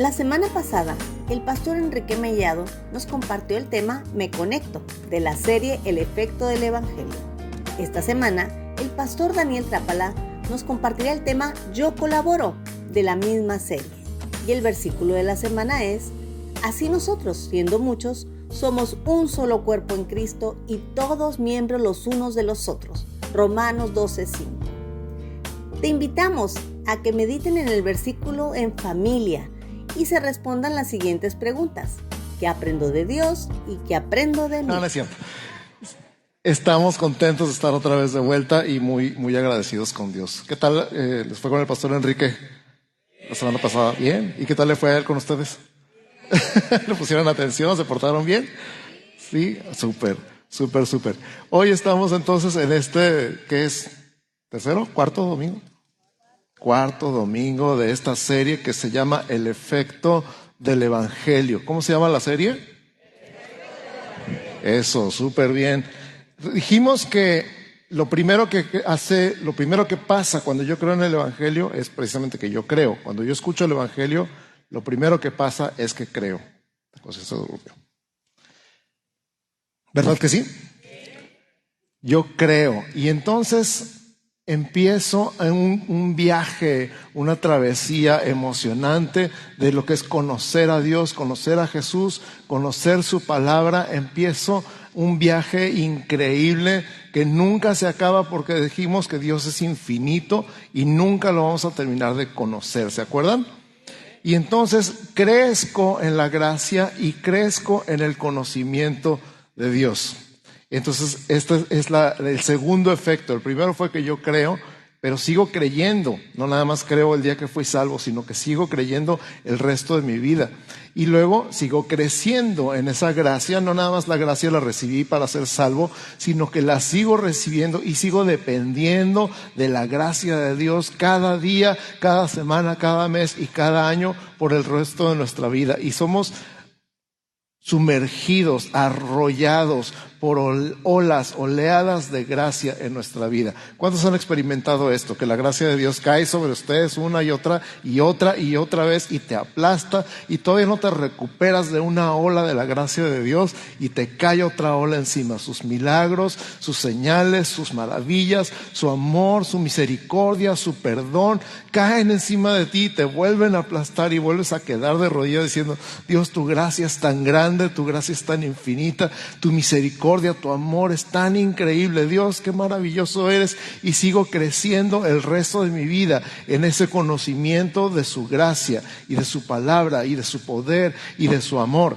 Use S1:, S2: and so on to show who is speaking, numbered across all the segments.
S1: La semana pasada, el pastor Enrique Mellado nos compartió el tema Me Conecto de la serie El efecto del Evangelio. Esta semana, el pastor Daniel Trápala nos compartirá el tema Yo colaboro de la misma serie. Y el versículo de la semana es, Así nosotros, siendo muchos, somos un solo cuerpo en Cristo y todos miembros los unos de los otros. Romanos 12:5. Te invitamos a que mediten en el versículo en familia y se respondan las siguientes preguntas. ¿Qué aprendo de Dios y qué aprendo de mí?
S2: No, no es cierto. Estamos contentos de estar otra vez de vuelta y muy, muy agradecidos con Dios. ¿Qué tal eh, les fue con el pastor Enrique la semana pasada? Bien. ¿Y qué tal le fue a él con ustedes? ¿Le pusieron atención? ¿Se portaron bien? Sí, súper, súper, súper. Hoy estamos entonces en este, ¿qué es? ¿Tercero? ¿Cuarto domingo? Cuarto domingo de esta serie que se llama El efecto del Evangelio. ¿Cómo se llama la serie? Eso, súper bien. Dijimos que lo primero que hace, lo primero que pasa cuando yo creo en el Evangelio es precisamente que yo creo. Cuando yo escucho el Evangelio, lo primero que pasa es que creo. ¿Verdad que sí? Yo creo. Y entonces empiezo en un, viaje, una travesía emocionante de lo que es conocer a Dios, conocer a Jesús, conocer su palabra. Empiezo un viaje increíble que nunca se acaba porque dijimos que Dios es infinito y nunca lo vamos a terminar de conocer. ¿Se acuerdan? Y entonces crezco en la gracia y crezco en el conocimiento de Dios. Entonces, este es el segundo efecto. El primero fue que yo creo, pero sigo creyendo. No nada más creo el día que fui salvo, sino que sigo creyendo el resto de mi vida. Y luego sigo creciendo en esa gracia. No nada más la gracia la recibí para ser salvo, sino que la sigo recibiendo y sigo dependiendo de la gracia de Dios cada día, cada semana, cada mes y cada año por el resto de nuestra vida. Y somos sumergidos, arrollados por olas, oleadas de gracia en nuestra vida. ¿Cuántos han experimentado esto? Que la gracia de Dios cae sobre ustedes una y otra y otra y otra vez y te aplasta y todavía no te recuperas de una ola de la gracia de Dios y te cae otra ola encima. Sus milagros, sus señales, sus maravillas, su amor, su misericordia, su perdón, caen encima de ti y te vuelven a aplastar y vuelves a quedar de rodillas diciendo, Dios, tu gracia es tan grande, tu gracia es tan infinita, tu misericordia tu amor es tan increíble. Dios, qué maravilloso eres. Y sigo creciendo el resto de mi vida en ese conocimiento de su gracia y de su palabra y de su poder y de su amor.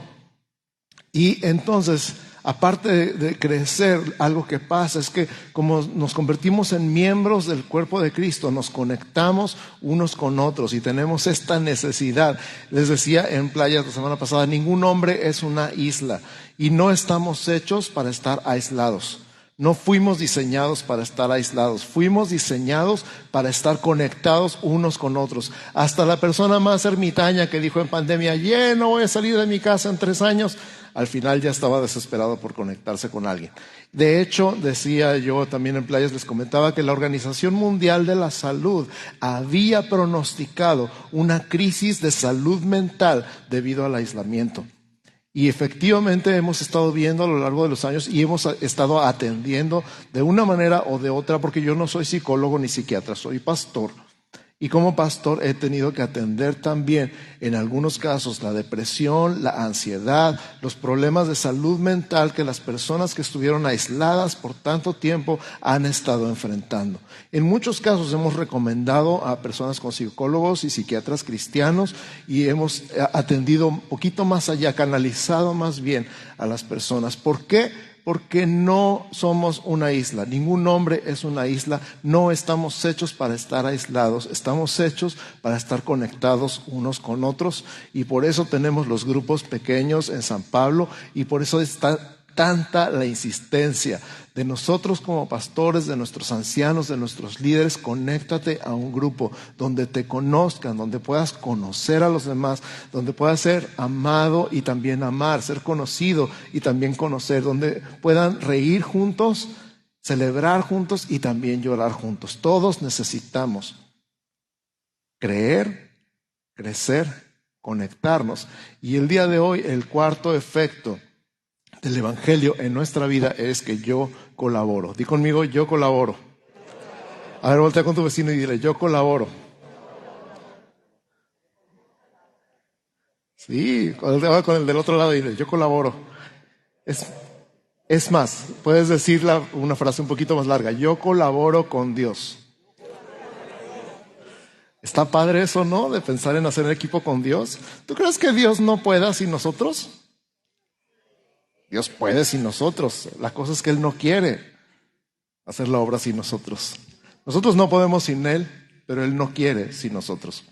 S2: Y entonces aparte de, crecer, algo que pasa es que como nos convertimos en miembros del cuerpo de Cristo, nos conectamos unos con otros y tenemos esta necesidad. Les decía en playa la semana pasada, ningún hombre es una isla y no estamos hechos para estar aislados. No fuimos diseñados para estar aislados, fuimos diseñados para estar conectados unos con otros. Hasta la persona más ermitaña que dijo en pandemia, yeah, no voy a salir de mi casa en tres años, al final ya estaba desesperado por conectarse con alguien. De hecho, decía yo también en playas, les comentaba que la Organización Mundial de la Salud había pronosticado una crisis de salud mental debido al aislamiento. Y efectivamente hemos estado viendo a lo largo de los años y hemos estado atendiendo de una manera o de otra, porque yo no soy psicólogo ni psiquiatra, soy pastor. Y como pastor he tenido que atender también, en algunos casos, la depresión, la ansiedad, los problemas de salud mental que las personas que estuvieron aisladas por tanto tiempo han estado enfrentando. En muchos casos hemos recomendado a personas con psicólogos y psiquiatras cristianos y hemos atendido un poquito más allá, canalizado más bien a las personas. ¿Por qué? Porque no somos una isla. Ningún hombre es una isla. No estamos hechos para estar aislados. Estamos hechos para estar conectados unos con otros. Y por eso tenemos los grupos pequeños en San Pablo. Y por eso está tanta la insistencia de nosotros como pastores, de nuestros ancianos, de nuestros líderes, conéctate a un grupo donde te conozcan, donde puedas conocer a los demás, donde puedas ser amado y también amar, ser conocido y también conocer, donde puedan reír juntos, celebrar juntos y también llorar juntos. Todos necesitamos creer, crecer conectarnos. Y el día de hoy, el cuarto efecto del Evangelio en nuestra vida es que yo colaboro. Di conmigo, yo colaboro. A ver, voltea con tu vecino y dile, yo colaboro. Sí, con el, del otro lado y dile, yo colaboro. Es, es más, puedes decir una frase un poquito más larga, yo colaboro con Dios. Está padre eso, ¿no? De pensar en hacer equipo con Dios. ¿Tú crees que Dios no pueda sin nosotros? Dios puede sin nosotros. La cosa es que Él no quiere hacer la obra sin nosotros. Nosotros no podemos sin Él, pero Él no quiere sin nosotros.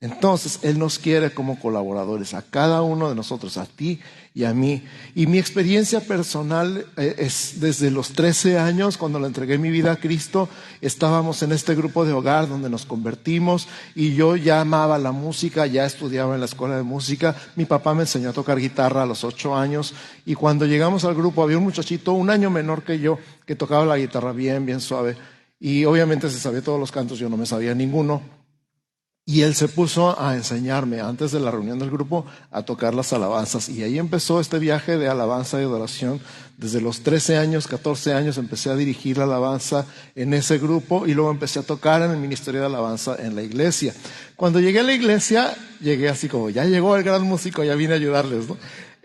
S2: Entonces, Él nos quiere como colaboradores, a cada uno de nosotros, a ti y a mí. Y mi experiencia personal eh, es desde los 13 años, cuando le entregué mi vida a Cristo, estábamos en este grupo de hogar donde nos convertimos y yo ya amaba la música, ya estudiaba en la escuela de música. Mi papá me enseñó a tocar guitarra a los 8 años y cuando llegamos al grupo había un muchachito un año menor que yo que tocaba la guitarra bien, bien suave. Y obviamente se sabía todos los cantos, yo no me sabía ninguno. Y él se puso a enseñarme antes de la reunión del grupo a tocar las alabanzas. Y ahí empezó este viaje de alabanza y adoración. Desde los 13 años, 14 años empecé a dirigir la alabanza en ese grupo y luego empecé a tocar en el Ministerio de Alabanza en la iglesia. Cuando llegué a la iglesia, llegué así como, ya llegó el gran músico, ya vine a ayudarles. ¿no?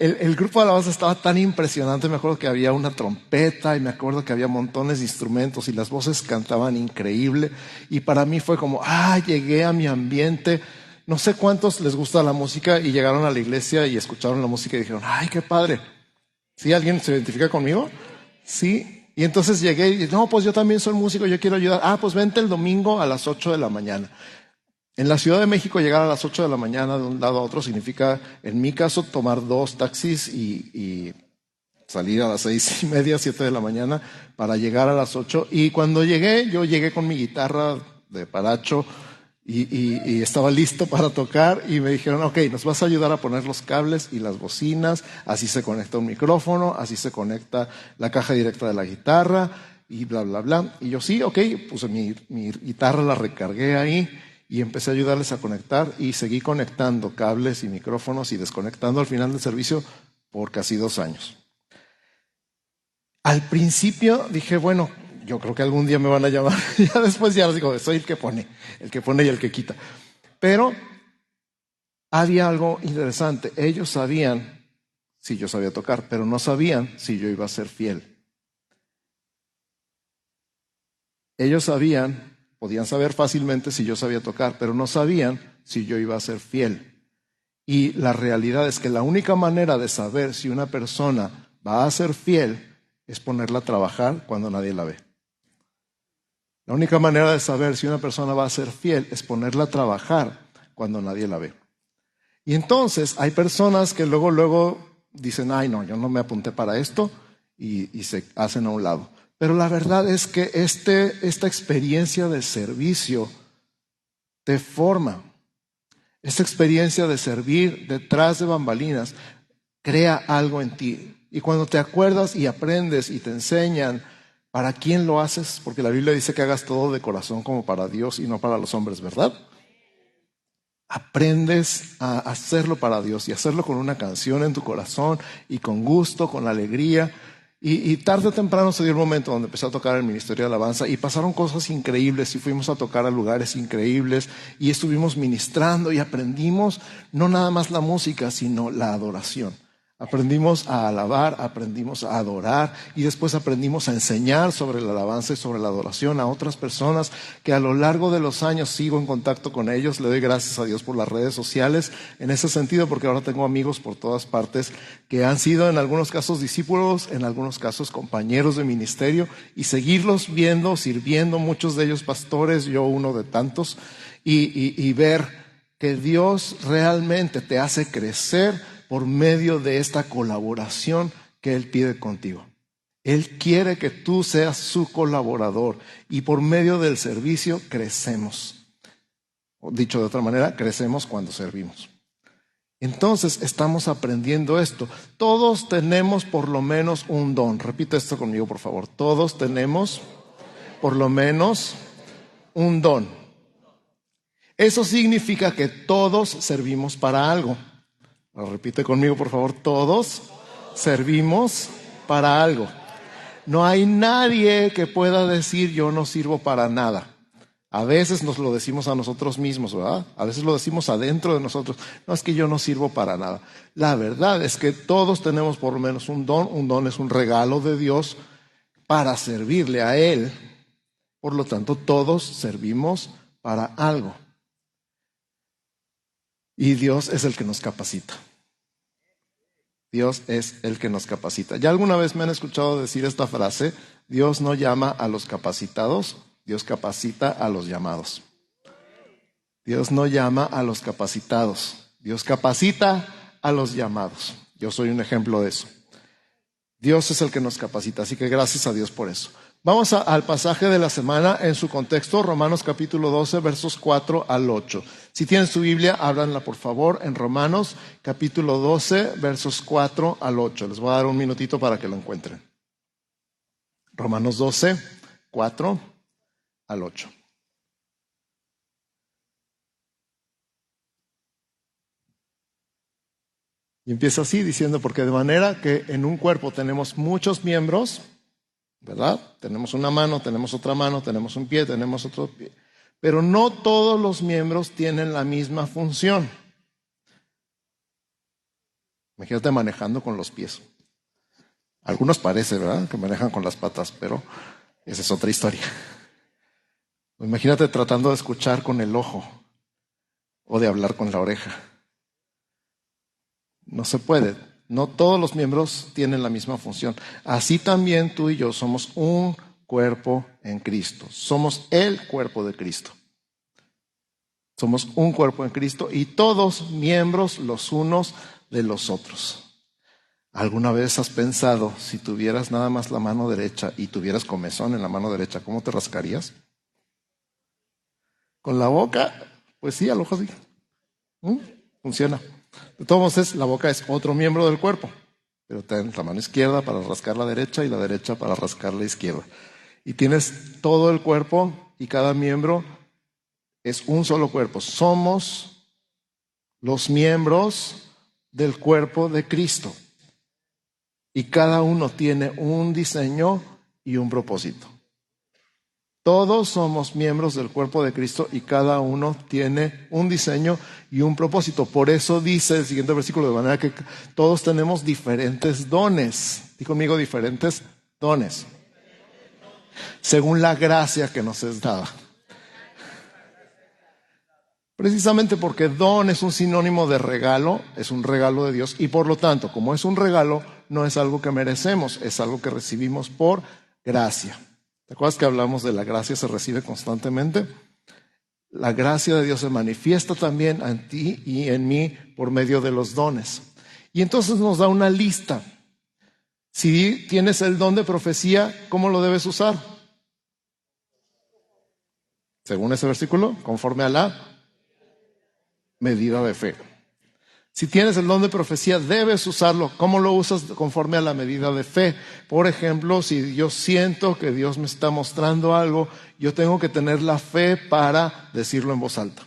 S2: El, grupo de alabanza estaba tan impresionante, me acuerdo que había una trompeta y me acuerdo que había montones de instrumentos y las voces cantaban increíble y para mí fue como, ah, llegué a mi ambiente. No sé cuántos les gusta la música y llegaron a la iglesia y escucharon la música y dijeron, ay, qué padre. ¿Sí? ¿Alguien se identifica conmigo? Sí. Y entonces llegué y dije, no, pues yo también soy músico, yo quiero ayudar. Ah, pues vente el domingo a las 8 de la mañana. En la Ciudad de México llegar a las 8 de la mañana de un lado a otro significa, en mi caso, tomar dos taxis y, salir a las seis y media, siete de la mañana para llegar a las 8. Y cuando llegué, yo llegué con mi guitarra de paracho y, estaba listo para tocar y me dijeron, ok, nos vas a ayudar a poner los cables y las bocinas, así se conecta un micrófono, así se conecta la caja directa de la guitarra y bla, bla, bla. Y yo sí, ok, puse mi guitarra, la recargué ahí y empecé a ayudarles a conectar y seguí conectando cables y micrófonos y desconectando al final del servicio por casi dos años. Al principio dije, bueno, yo creo que algún día me van a llamar. ya después ya les digo, soy el que pone, el que pone y el que quita. Pero había algo interesante. Ellos sabían si yo sabía tocar, pero no sabían si yo iba a ser fiel. Ellos sabían Podían saber fácilmente si yo sabía tocar, pero no sabían si yo iba a ser fiel. Y la realidad es que la única manera de saber si una persona va a ser fiel es ponerla a trabajar cuando nadie la ve. La única manera de saber si una persona va a ser fiel es ponerla a trabajar cuando nadie la ve. Y entonces hay personas que luego, luego dicen, ay no, yo no me apunté para esto y, y se hacen a un lado. Pero la verdad es que este, esta experiencia de servicio te forma. Esta experiencia de servir detrás de bambalinas crea algo en ti. Y cuando te acuerdas y aprendes y te enseñan para quién lo haces, porque la Biblia dice que hagas todo de corazón como para Dios y no para los hombres, ¿verdad? Aprendes a hacerlo para Dios y hacerlo con una canción en tu corazón y con gusto, con alegría y, tarde o temprano se dio el momento donde empecé a tocar el Ministerio de Alabanza y pasaron cosas increíbles y fuimos a tocar a lugares increíbles y estuvimos ministrando y aprendimos no nada más la música, sino la adoración. Aprendimos a alabar, aprendimos a adorar y después aprendimos a enseñar sobre la alabanza y sobre la adoración a otras personas que a lo largo de los años sigo en contacto con ellos. Le doy gracias a Dios por las redes sociales en ese sentido porque ahora tengo amigos por todas partes que han sido en algunos casos discípulos, en algunos casos compañeros de ministerio y seguirlos viendo, sirviendo, muchos de ellos pastores, yo uno de tantos, y, y ver que Dios realmente te hace crecer por medio de esta colaboración que Él pide contigo. Él quiere que tú seas su colaborador y por medio del servicio crecemos. O dicho de otra manera, crecemos cuando servimos. Entonces estamos aprendiendo esto. Todos tenemos por lo menos un don. Repite esto conmigo, por favor. Todos tenemos por lo menos un don. Eso significa que todos servimos para algo. Lo repite conmigo, por favor. Todos servimos para algo. No hay nadie que pueda decir yo no sirvo para nada. A veces nos lo decimos a nosotros mismos, ¿verdad? A veces lo decimos adentro de nosotros. No es que yo no sirvo para nada. La verdad es que todos tenemos por lo menos un don. Un don es un regalo de Dios para servirle a Él. Por lo tanto, todos servimos para algo. Y Dios es el que nos capacita. Dios es el que nos capacita. Ya alguna vez me han escuchado decir esta frase, Dios no llama a los capacitados, Dios capacita a los llamados. Dios no llama a los capacitados, Dios capacita a los llamados. Yo soy un ejemplo de eso. Dios es el que nos capacita, así que gracias a Dios por eso. Vamos al pasaje de la semana en su contexto, Romanos capítulo 12, versos 4 al 8. Si tienen su Biblia, háblanla por favor en Romanos capítulo 12, versos 4 al 8. Les voy a dar un minutito para que lo encuentren. Romanos 12, 4 al 8. Y empieza así diciendo, porque de manera que en un cuerpo tenemos muchos miembros, ¿verdad? Tenemos una mano, tenemos otra mano, tenemos un pie, tenemos otro pie. Pero no todos los miembros tienen la misma función. Imagínate manejando con los pies. Algunos parece, ¿verdad? Que manejan con las patas, pero esa es otra historia. Imagínate tratando de escuchar con el ojo o de hablar con la oreja. No se puede. No todos los miembros tienen la misma función. Así también tú y yo somos un cuerpo en Cristo. Somos el cuerpo de Cristo. Somos un cuerpo en Cristo y todos miembros los unos de los otros. ¿Alguna vez has pensado si tuvieras nada más la mano derecha y tuvieras comezón en la mano derecha, cómo te rascarías? Con la boca, pues sí, al ojo sí. ¿Mm? Funciona. Modos, la boca es otro miembro del cuerpo, pero tienes la mano izquierda para rascar la derecha y la derecha para rascar la izquierda. Y tienes todo el cuerpo y cada miembro es un solo cuerpo. Somos los miembros del cuerpo de Cristo. Y cada uno tiene un diseño y un propósito. Todos somos miembros del cuerpo de Cristo y cada uno tiene un diseño y un propósito. Por eso dice el siguiente versículo, de manera que todos tenemos diferentes dones. Dí conmigo diferentes dones. Según la gracia que nos es dada. Precisamente porque don es un sinónimo de regalo, es un regalo de Dios y por lo tanto, como es un regalo, no es algo que merecemos, es algo que recibimos por gracia. ¿Te acuerdas que hablamos de la gracia se recibe constantemente? La gracia de Dios se manifiesta también en ti y en mí por medio de los dones. Y entonces nos da una lista. Si tienes el don de profecía, ¿cómo lo debes usar? Según ese versículo, conforme a la medida de fe. Si tienes el don de profecía, debes usarlo. ¿Cómo lo usas? Conforme a la medida de fe. Por ejemplo, si yo siento que Dios me está mostrando algo, yo tengo que tener la fe para decirlo en voz alta.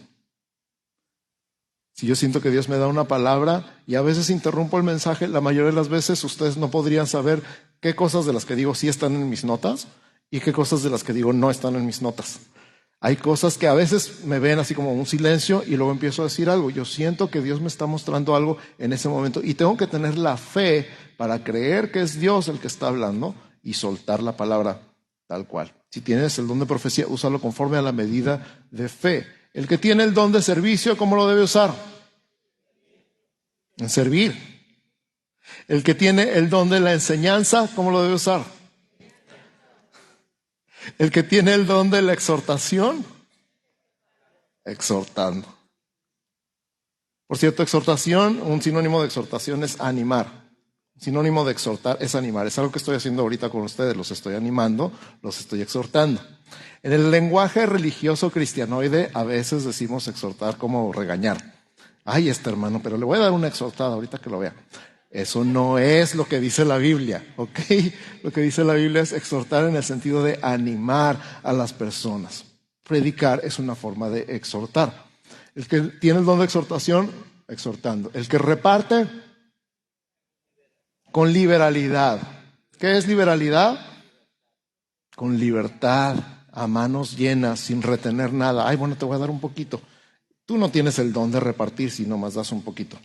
S2: Si yo siento que Dios me da una palabra y a veces interrumpo el mensaje, la mayoría de las veces ustedes no podrían saber qué cosas de las que digo sí están en mis notas y qué cosas de las que digo no están en mis notas. Hay cosas que a veces me ven así como un silencio y luego empiezo a decir algo. Yo siento que Dios me está mostrando algo en ese momento y tengo que tener la fe para creer que es Dios el que está hablando y soltar la palabra tal cual. Si tienes el don de profecía, úsalo conforme a la medida de fe. El que tiene el don de servicio, ¿cómo lo debe usar? En servir. El que tiene el don de la enseñanza, ¿cómo lo debe usar? El que tiene el don de la exhortación, exhortando. Por cierto, exhortación, un sinónimo de exhortación es animar. Sinónimo de exhortar es animar. Es algo que estoy haciendo ahorita con ustedes. Los estoy animando, los estoy exhortando. En el lenguaje religioso cristianoide a veces decimos exhortar como regañar. Ay, este hermano, pero le voy a dar una exhortada ahorita que lo vea. Eso no es lo que dice la Biblia, ¿ok? Lo que dice la Biblia es exhortar en el sentido de animar a las personas. Predicar es una forma de exhortar. El que tiene el don de exhortación, exhortando. El que reparte, con liberalidad. ¿Qué es liberalidad? Con libertad, a manos llenas, sin retener nada. Ay, bueno, te voy a dar un poquito. Tú no tienes el don de repartir si no más das un poquito.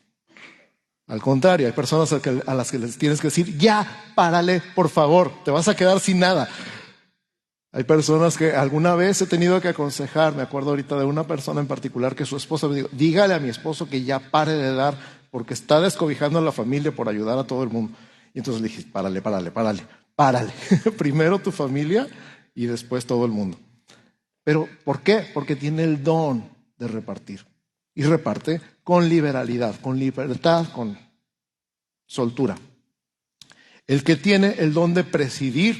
S2: Al contrario, hay personas a, las que les tienes que decir, ya, párale, por favor, te vas a quedar sin nada. Hay personas que alguna vez he tenido que aconsejar, me acuerdo ahorita de una persona en particular que su esposa me dijo, dígale a mi esposo que ya pare de dar porque está descobijando a la familia por ayudar a todo el mundo. Y entonces le dije, párale, párale, párale, párale. Primero tu familia y después todo el mundo. Pero ¿por qué? Porque tiene el don de repartir. Y reparte con liberalidad, con libertad, con soltura. El que tiene el don de presidir,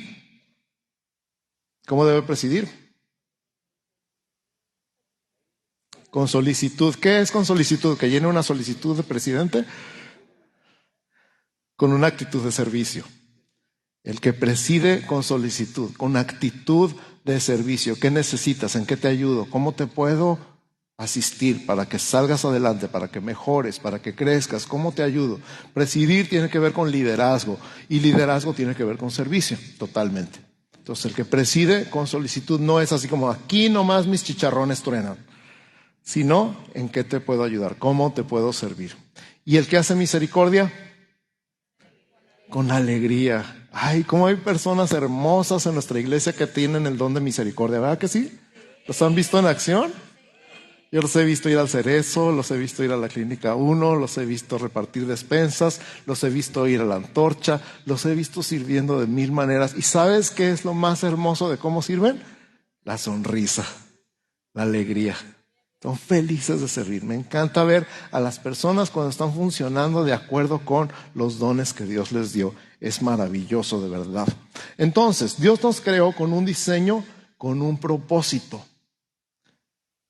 S2: ¿cómo debe presidir? Con solicitud. ¿Qué es con solicitud? Que llene una solicitud de presidente con una actitud de servicio. El que preside con solicitud, con actitud de servicio. ¿Qué necesitas? ¿En qué te ayudo? ¿Cómo te puedo asistir para que salgas adelante, para que mejores, para que crezcas? ¿Cómo te ayudo? Presidir tiene que ver con liderazgo y liderazgo tiene que ver con servicio, totalmente. Entonces, el que preside con solicitud no es así como aquí nomás mis chicharrones truenan sino en qué te puedo ayudar, cómo te puedo servir. Y el que hace misericordia, con alegría. Ay, cómo hay personas hermosas en nuestra iglesia que tienen el don de misericordia, ¿verdad que sí? ¿Los han visto en acción? Yo los he visto ir al cerezo, los he visto ir a la clínica 1, los he visto repartir despensas, los he visto ir a la antorcha, los he visto sirviendo de mil maneras. ¿Y sabes qué es lo más hermoso de cómo sirven? La sonrisa, la alegría. Son felices de servir. Me encanta ver a las personas cuando están funcionando de acuerdo con los dones que Dios les dio. Es maravilloso de verdad. Entonces, Dios nos creó con un diseño, con un propósito.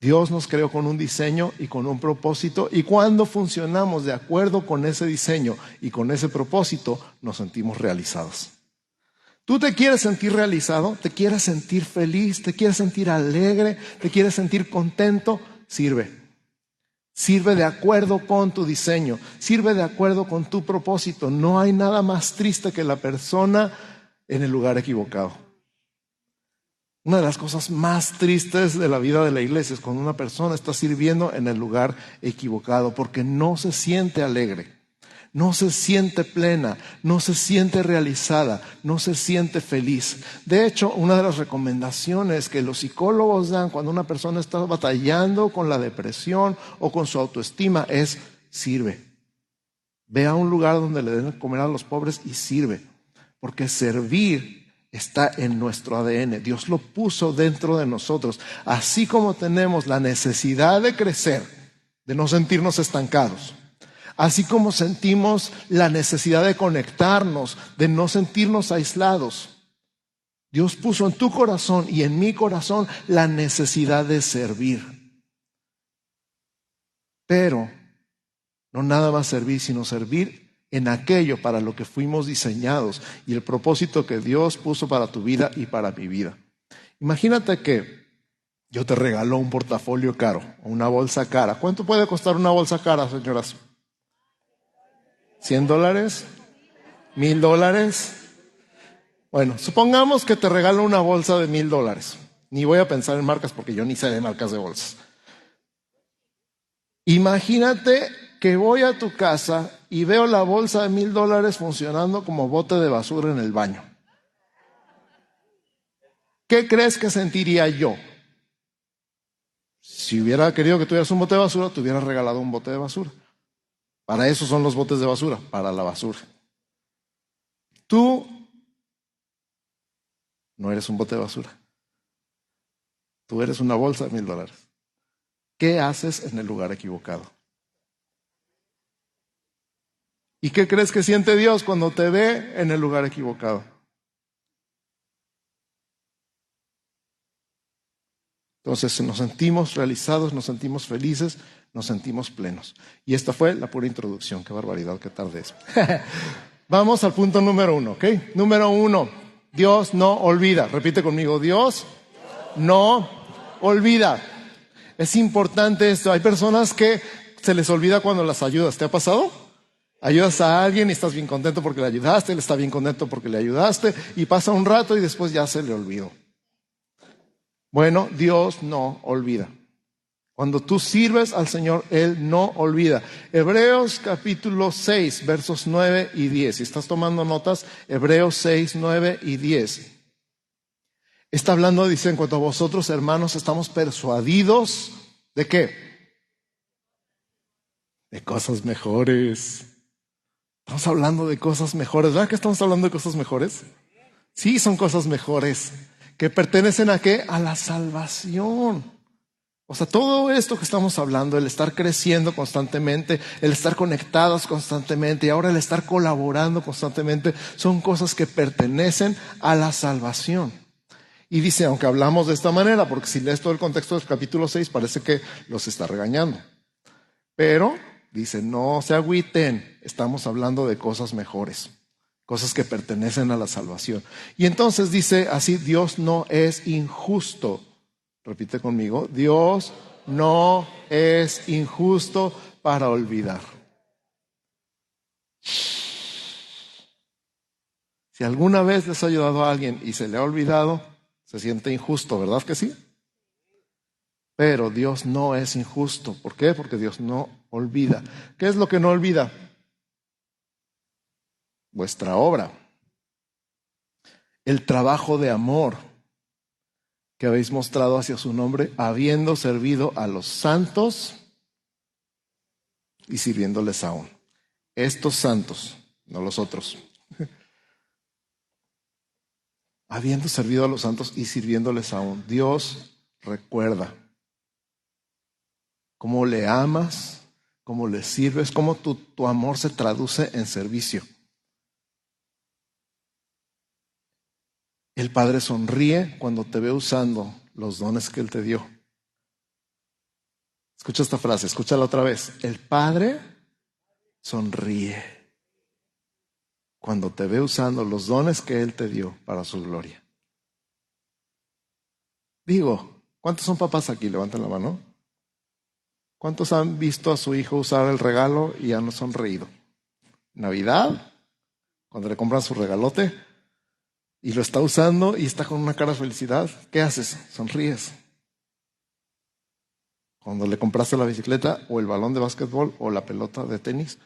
S2: Dios nos creó con un diseño y con un propósito y cuando funcionamos de acuerdo con ese diseño y con ese propósito, nos sentimos realizados. Tú te quieres sentir realizado, te quieres sentir feliz, te quieres sentir alegre, te quieres sentir contento, sirve. Sirve de acuerdo con tu diseño, sirve de acuerdo con tu propósito. No hay nada más triste que la persona en el lugar equivocado. Una de las cosas más tristes de la vida de la iglesia es cuando una persona está sirviendo en el lugar equivocado porque no se siente alegre no se siente plena, no se siente realizada, no se siente feliz. De hecho, una de las recomendaciones que los psicólogos dan cuando una persona está batallando con la depresión o con su autoestima es sirve. Ve a un lugar donde le den comer a los pobres y sirve. Porque servir está en nuestro ADN. Dios lo puso dentro de nosotros. Así como tenemos la necesidad de crecer, de no sentirnos estancados Así como sentimos la necesidad de conectarnos, de no sentirnos aislados. Dios puso en tu corazón y en mi corazón la necesidad de servir. Pero no nada más servir, sino servir en aquello para lo que fuimos diseñados y el propósito que Dios puso para tu vida y para mi vida. Imagínate que yo te regalo un portafolio caro, una bolsa cara. ¿Cuánto puede costar una bolsa cara, señoras? ¿100 dólares? ¿Mil dólares? Bueno, supongamos que te regalo una bolsa de mil dólares. Ni voy a pensar en marcas porque yo ni sé de marcas de bolsas. Imagínate que voy a tu casa y veo la bolsa de mil dólares funcionando como bote de basura en el baño. ¿Qué crees que sentiría yo? Si hubiera querido que tuvieras un bote de basura, te hubiera regalado un bote de basura. Para eso son los botes de basura, para la basura. Tú no eres un bote de basura. Tú eres una bolsa de mil dólares. ¿Qué haces en el lugar equivocado? ¿Y qué crees que siente Dios cuando te ve en el lugar equivocado? Entonces nos sentimos realizados, nos sentimos felices, nos sentimos plenos. Y esta fue la pura introducción. Qué barbaridad, qué tarde es. Vamos al punto número uno, ¿ok? Número uno, Dios no olvida. Repite conmigo, Dios no olvida. Es importante esto. Hay personas que se les olvida cuando las ayudas. ¿Te ha pasado? Ayudas a alguien y estás bien contento porque le ayudaste, él está bien contento porque le ayudaste y pasa un rato y después ya se le olvidó. Bueno, Dios no olvida. Cuando tú sirves al Señor, Él no olvida. Hebreos capítulo 6, versos 9 y 10. Si estás tomando notas, Hebreos 6, 9 y 10. Está hablando, dice, en cuanto a vosotros, hermanos, estamos persuadidos de qué? De cosas mejores. Estamos hablando de cosas mejores. ¿Verdad que estamos hablando de cosas mejores? Sí, son cosas mejores. ¿Que pertenecen a qué? A la salvación. O sea, todo esto que estamos hablando, el estar creciendo constantemente, el estar conectados constantemente y ahora el estar colaborando constantemente, son cosas que pertenecen a la salvación. Y dice, aunque hablamos de esta manera, porque si lees todo el contexto del capítulo 6, parece que los está regañando. Pero dice, no se agüiten, estamos hablando de cosas mejores, cosas que pertenecen a la salvación. Y entonces dice así, Dios no es injusto. Repite conmigo, Dios no es injusto para olvidar. Si alguna vez les ha ayudado a alguien y se le ha olvidado, se siente injusto, ¿verdad que sí? Pero Dios no es injusto. ¿Por qué? Porque Dios no olvida. ¿Qué es lo que no olvida? Vuestra obra. El trabajo de amor que habéis mostrado hacia su nombre, habiendo servido a los santos y sirviéndoles aún. Estos santos, no los otros habiendo servido a los santos y sirviéndoles aún. Dios recuerda cómo le amas, cómo le sirves, cómo tu, tu amor se traduce en servicio. El Padre sonríe cuando te ve usando los dones que Él te dio. Escucha esta frase, escúchala otra vez. El Padre sonríe cuando te ve usando los dones que Él te dio para su gloria. Digo, ¿cuántos son papás aquí? Levanten la mano. ¿Cuántos han visto a su hijo usar el regalo y han sonreído? Navidad, cuando le compran su regalote y lo está usando y está con una cara de felicidad, ¿qué haces? Sonríes. Cuando le compraste la bicicleta o el balón de básquetbol o la pelota de tenis,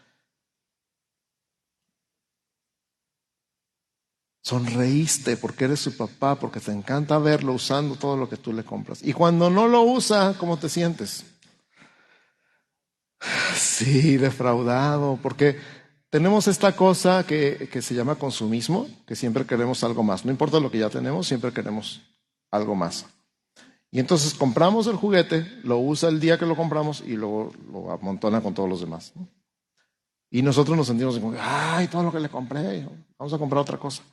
S2: Sonreíste porque eres su papá, porque te encanta verlo usando todo lo que tú le compras. Y cuando no lo usa, ¿cómo te sientes? Sí, defraudado, porque tenemos esta cosa que, que, se llama consumismo, que siempre queremos algo más. No importa lo que ya tenemos, siempre queremos algo más. Y entonces compramos el juguete, lo usa el día que lo compramos y luego lo amontona con todos los demás. Y nosotros nos sentimos como, ay, todo lo que le compré, vamos a comprar otra cosa.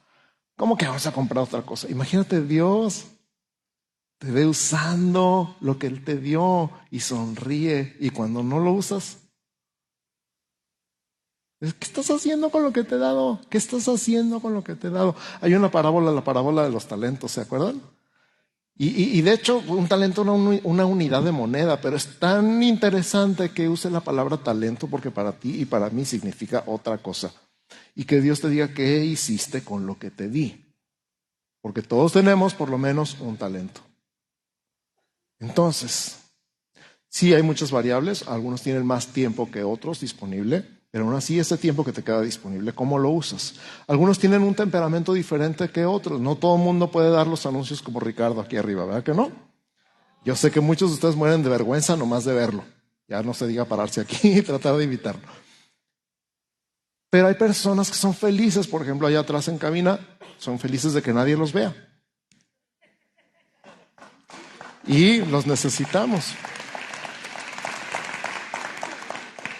S2: ¿Cómo que vamos a comprar otra cosa? Imagínate Dios te ve usando lo que Él te dio y sonríe y cuando no lo usas, ¿qué estás haciendo con lo que te he dado? ¿Qué estás haciendo con lo que te he dado? Hay una parábola, la parábola de los talentos, ¿se acuerdan? Y, de hecho, un talento es una, una unidad de moneda, pero es tan interesante que use la palabra talento porque para ti y para mí significa otra cosa y que Dios te diga qué hiciste con lo que te di. Porque todos tenemos por lo menos un talento. Entonces, sí hay muchas variables, algunos tienen más tiempo que otros disponible, pero aún así ese tiempo que te queda disponible, ¿cómo lo usas? Algunos tienen un temperamento diferente que otros, no todo el mundo puede dar los anuncios como Ricardo aquí arriba, ¿verdad que no? Yo sé que muchos de ustedes mueren de vergüenza nomás de verlo. Ya no se diga pararse aquí y tratar de evitarlo. Pero hay personas que son felices, por ejemplo, allá atrás en cabina, son felices de que nadie los vea. Y los necesitamos.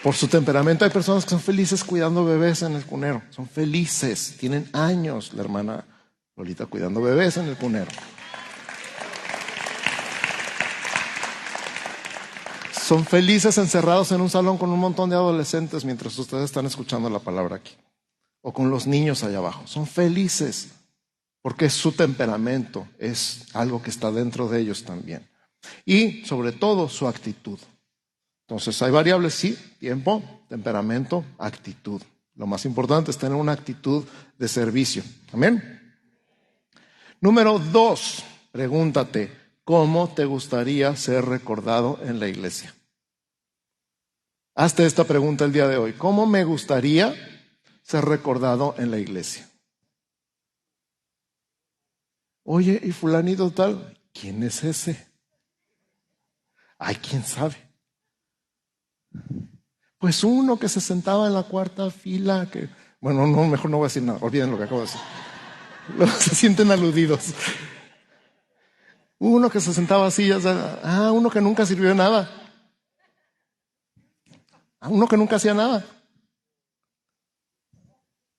S2: Por su temperamento hay personas que son felices cuidando bebés en el cunero. Son felices. Tienen años la hermana Lolita cuidando bebés en el cunero. Son felices encerrados en un salón con un montón de adolescentes mientras ustedes están escuchando la palabra aquí. O con los niños allá abajo. Son felices porque su temperamento es algo que está dentro de ellos también. Y sobre todo su actitud. Entonces hay variables, sí, tiempo, temperamento, actitud. Lo más importante es tener una actitud de servicio. Amén. Número dos, pregúntate, ¿cómo te gustaría ser recordado en la iglesia? Hazte esta pregunta el día de hoy. ¿Cómo me gustaría ser recordado en la iglesia? Oye, ¿y fulanito tal? ¿Quién es ese? Ay, quién sabe. Pues uno que se sentaba en la cuarta fila, que, bueno, no, mejor no voy a decir nada, olviden lo que acabo de decir. se sienten aludidos. Uno que se sentaba así, ya ah, uno que nunca sirvió de nada. A uno que nunca hacía nada.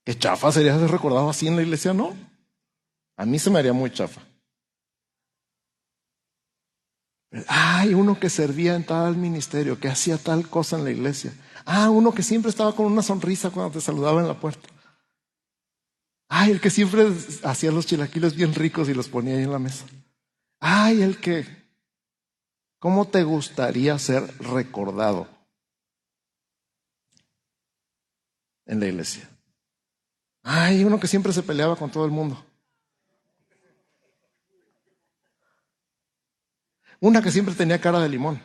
S2: Qué chafa sería ser recordado así en la iglesia, ¿no? A mí se me haría muy chafa. Ay, uno que servía en tal ministerio, que hacía tal cosa en la iglesia. Ah, uno que siempre estaba con una sonrisa cuando te saludaba en la puerta. Ay, el que siempre hacía los chilaquiles bien ricos y los ponía ahí en la mesa. Ay, el que, ¿cómo te gustaría ser recordado en la iglesia? Ay, uno que siempre se peleaba con todo el mundo. Una que siempre tenía cara de limón.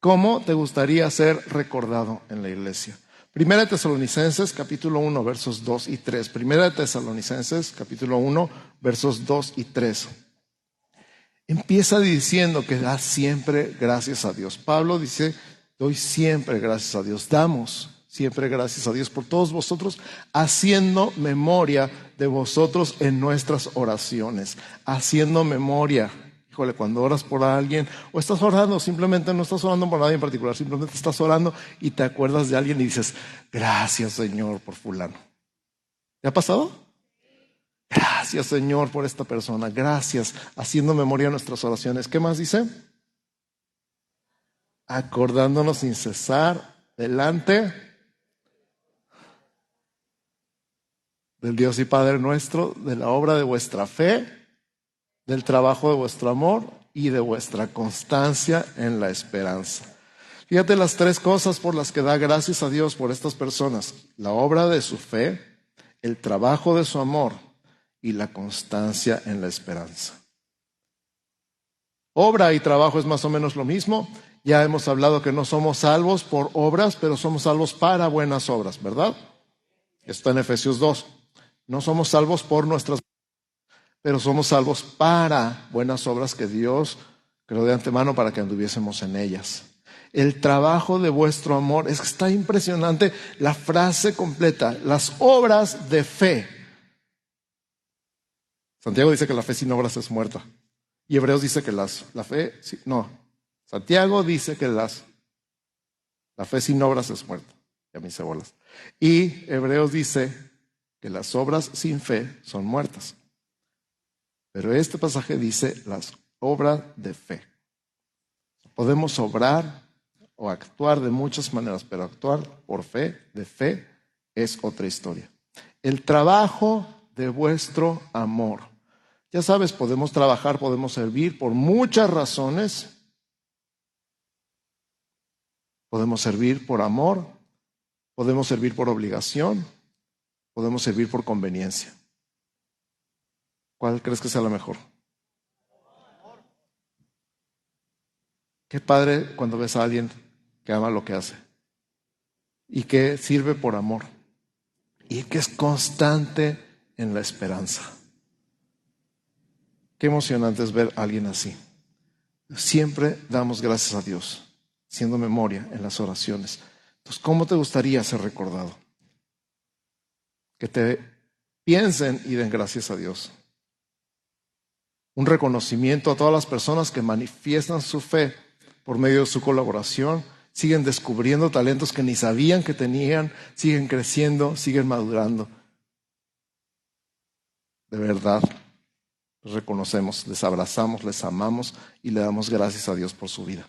S2: ¿Cómo te gustaría ser recordado en la iglesia? Primera de Tesalonicenses, capítulo 1, versos 2 y 3. Primera de Tesalonicenses, capítulo 1, versos 2 y 3. Empieza diciendo que da siempre gracias a Dios. Pablo dice, doy siempre gracias a Dios. Damos siempre gracias a Dios por todos vosotros, haciendo memoria de vosotros en nuestras oraciones. Haciendo memoria. Híjole, cuando oras por alguien o estás orando, simplemente no estás orando por nadie en particular, simplemente estás orando y te acuerdas de alguien y dices, gracias Señor por fulano. ¿Te ha pasado? Gracias Señor por esta persona, gracias, haciendo memoria de nuestras oraciones. ¿Qué más dice? Acordándonos sin cesar delante del Dios y Padre nuestro, de la obra de vuestra fe del trabajo de vuestro amor y de vuestra constancia en la esperanza. Fíjate las tres cosas por las que da gracias a Dios por estas personas. La obra de su fe, el trabajo de su amor y la constancia en la esperanza. Obra y trabajo es más o menos lo mismo. Ya hemos hablado que no somos salvos por obras, pero somos salvos para buenas obras, ¿verdad? Está en Efesios 2. No somos salvos por nuestras pero somos salvos para buenas obras que Dios creó de antemano para que anduviésemos en ellas. El trabajo de vuestro amor, es que está impresionante la frase completa, las obras de fe. Santiago dice que la fe sin obras es muerta. Y Hebreos dice que las, la fe, no, Santiago dice que las, la fe sin obras es muerta. Ya me hice bolas. Y Hebreos dice que las obras sin fe son muertas. Pero este pasaje dice las obras de fe. Podemos obrar o actuar de muchas maneras, pero actuar por fe, de fe, es otra historia. El trabajo de vuestro amor. Ya sabes, podemos trabajar, podemos servir por muchas razones. Podemos servir por amor, podemos servir por obligación, podemos servir por conveniencia. ¿Cuál crees que sea la mejor? Qué padre cuando ves a alguien que ama lo que hace y que sirve por amor y que es constante en la esperanza. Qué emocionante es ver a alguien así. Siempre damos gracias a Dios, siendo memoria en las oraciones. Entonces, ¿cómo te gustaría ser recordado? Que te piensen y den gracias a Dios un reconocimiento a todas las personas que manifiestan su fe por medio de su colaboración, siguen descubriendo talentos que ni sabían que tenían, siguen creciendo, siguen madurando. De verdad, reconocemos, les abrazamos, les amamos y le damos gracias a Dios por su vida.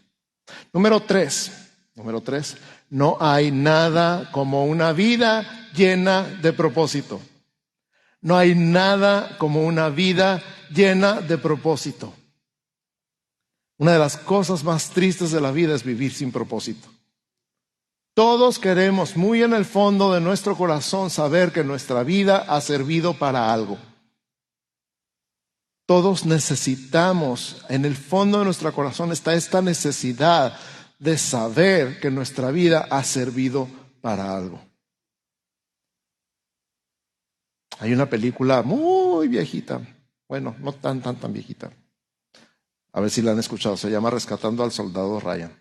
S2: Número tres, número tres, no hay nada como una vida llena de propósito. No hay nada como una vida llena de propósito. Una de las cosas más tristes de la vida es vivir sin propósito. Todos queremos muy en el fondo de nuestro corazón saber que nuestra vida ha servido para algo. Todos necesitamos, en el fondo de nuestro corazón está esta necesidad de saber que nuestra vida ha servido para algo. Hay una película muy viejita, bueno, no tan, tan, tan viejita. A ver si la han escuchado, se llama Rescatando al Soldado Ryan.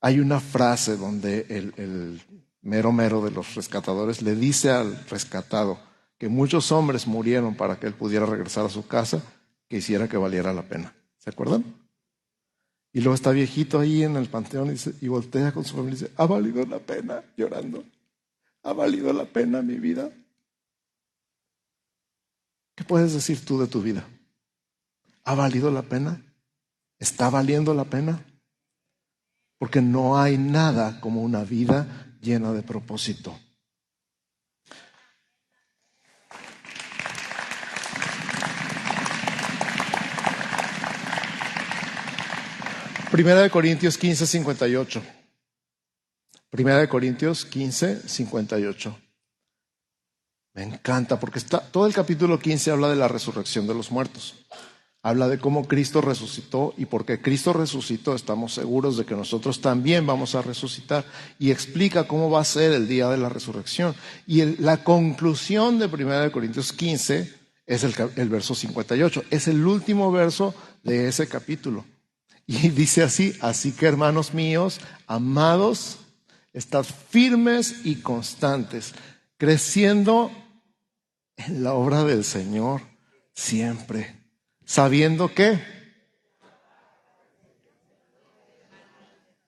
S2: Hay una frase donde el, mero mero de los rescatadores le dice al rescatado que muchos hombres murieron para que él pudiera regresar a su casa, que hiciera que valiera la pena. ¿Se acuerdan? Y luego está viejito ahí en el panteón y, dice, y voltea con su familia y dice, ha valido la pena, llorando. ¿Ha valido la pena mi vida? ¿Qué puedes decir tú de tu vida? ¿Ha valido la pena? ¿Está valiendo la pena? Porque no hay nada como una vida llena de propósito. Primera de Corintios 15, 58. Primera de Corintios 15, 58. Me encanta porque está, todo el capítulo 15 habla de la resurrección de los muertos. Habla de cómo Cristo resucitó y porque Cristo resucitó estamos seguros de que nosotros también vamos a resucitar y explica cómo va a ser el día de la resurrección. Y la conclusión de Primera de Corintios 15 es el, el verso 58. Es el último verso de ese capítulo. Y dice así, así que hermanos míos, amados, Estad firmes y constantes, creciendo en la obra del Señor siempre, sabiendo que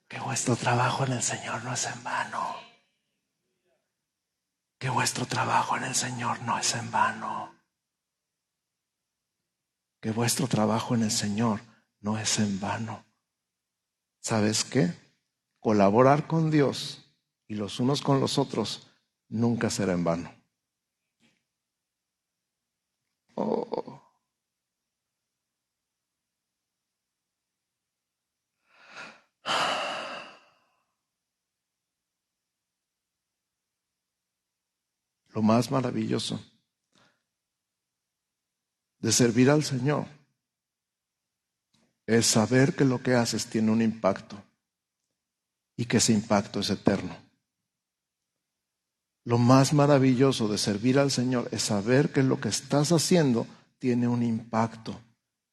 S2: que vuestro trabajo en el Señor no es en vano. Que vuestro trabajo en el Señor no es en vano. Que vuestro trabajo en el Señor no es en vano. ¿Sabes qué? colaborar con Dios y los unos con los otros nunca será en vano. Oh. Lo más maravilloso de servir al Señor es saber que lo que haces tiene un impacto y que ese impacto es eterno. Lo más maravilloso de servir al Señor es saber que lo que estás haciendo tiene un impacto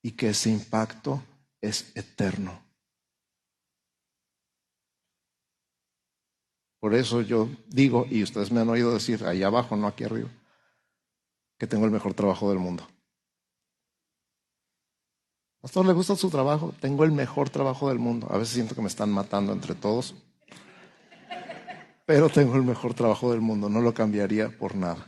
S2: y que ese impacto es eterno. Por eso yo digo, y ustedes me han oído decir ahí abajo, no aquí arriba, que tengo el mejor trabajo del mundo. Pastor, ¿le gusta su trabajo? Tengo el mejor trabajo del mundo. A veces siento que me están matando entre todos. Pero tengo el mejor trabajo del mundo. No lo cambiaría por nada.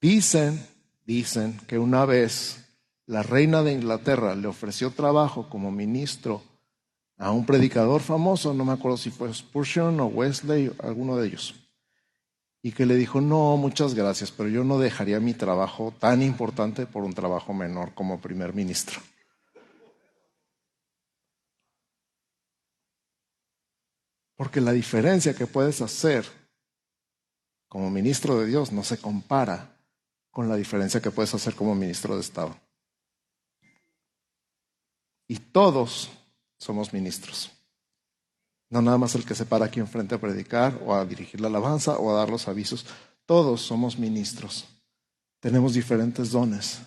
S2: Dicen, dicen que una vez la reina de Inglaterra le ofreció trabajo como ministro a un predicador famoso, no me acuerdo si fue Spurgeon o Wesley, alguno de ellos, y que le dijo, no, muchas gracias, pero yo no dejaría mi trabajo tan importante por un trabajo menor como primer ministro. Porque la diferencia que puedes hacer como ministro de Dios no se compara con la diferencia que puedes hacer como ministro de Estado. Y todos somos ministros. No nada más el que se para aquí enfrente a predicar o a dirigir la alabanza o a dar los avisos. Todos somos ministros. Tenemos diferentes dones.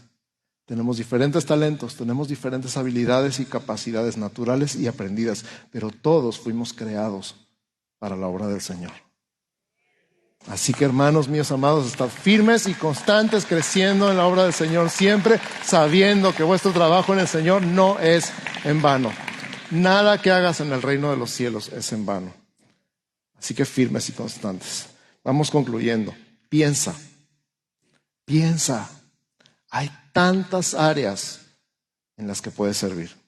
S2: Tenemos diferentes talentos, tenemos diferentes habilidades y capacidades naturales y aprendidas, pero todos fuimos creados para la obra del Señor. Así que hermanos míos amados, estad firmes y constantes creciendo en la obra del Señor, siempre sabiendo que vuestro trabajo en el Señor no es en vano. Nada que hagas en el reino de los cielos es en vano. Así que firmes y constantes. Vamos concluyendo. Piensa, piensa. Hay tantas áreas en las que puedes servir.